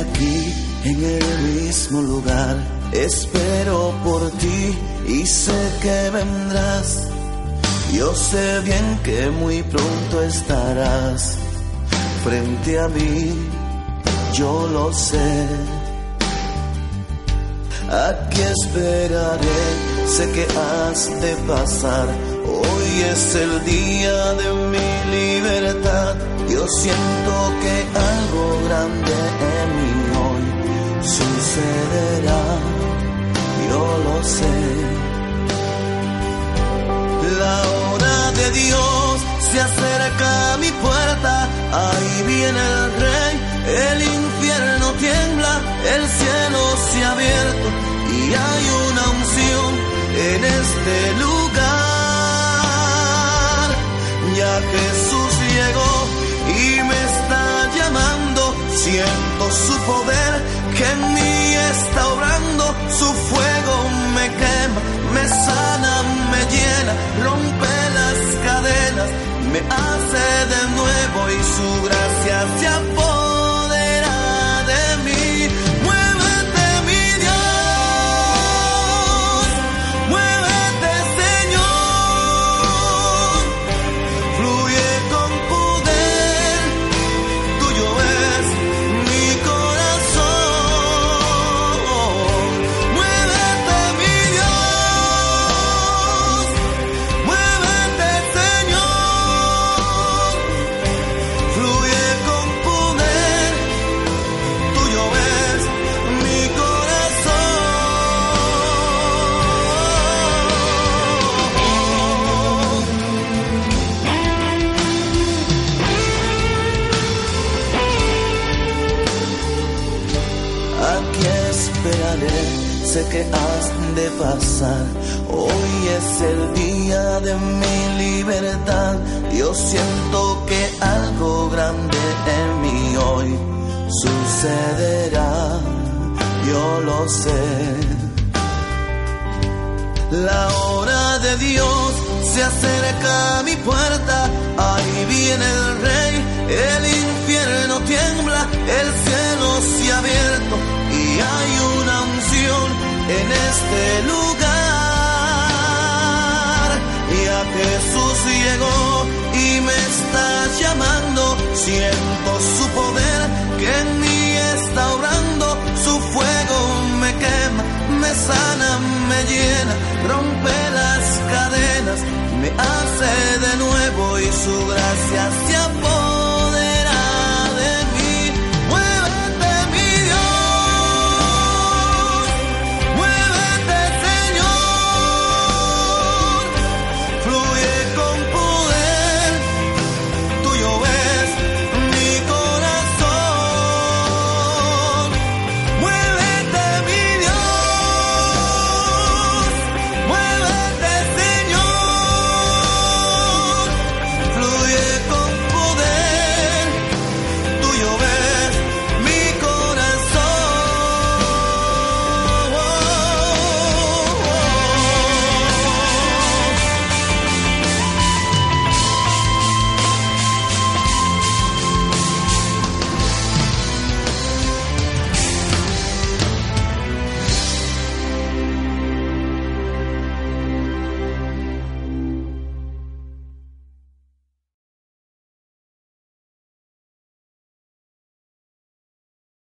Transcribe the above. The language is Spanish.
Aquí en el mismo lugar, espero por ti y sé que vendrás. Yo sé bien que muy pronto estarás frente a mí, yo lo sé. Aquí esperaré, sé que has de pasar. Hoy es el día de mi libertad. Yo siento que algo grande sucederá. Yo lo sé. La hora de Dios se acerca a mi puerta. Ahí viene el rey. El infierno tiembla, el cielo se ha abierto y hay una unción en este lugar. Ya Jesús llegó y me está llamando, siento su poder que en mí está obrando, su fuego me quema, me sana, me llena, rompe las cadenas, me hace de nuevo y su gracia Aquí esperaré, sé que has de pasar. Hoy es el día de mi libertad. Yo siento que algo grande en mí hoy sucederá. Yo lo sé. La hora de Dios se acerca a mi puerta, este lugar. Ya Jesús llegó y me está llamando, siento su poder que en mí está obrando, su fuego me quema, me sana, me llena, rompe las cadenas, me hace de nuevo y su gracia se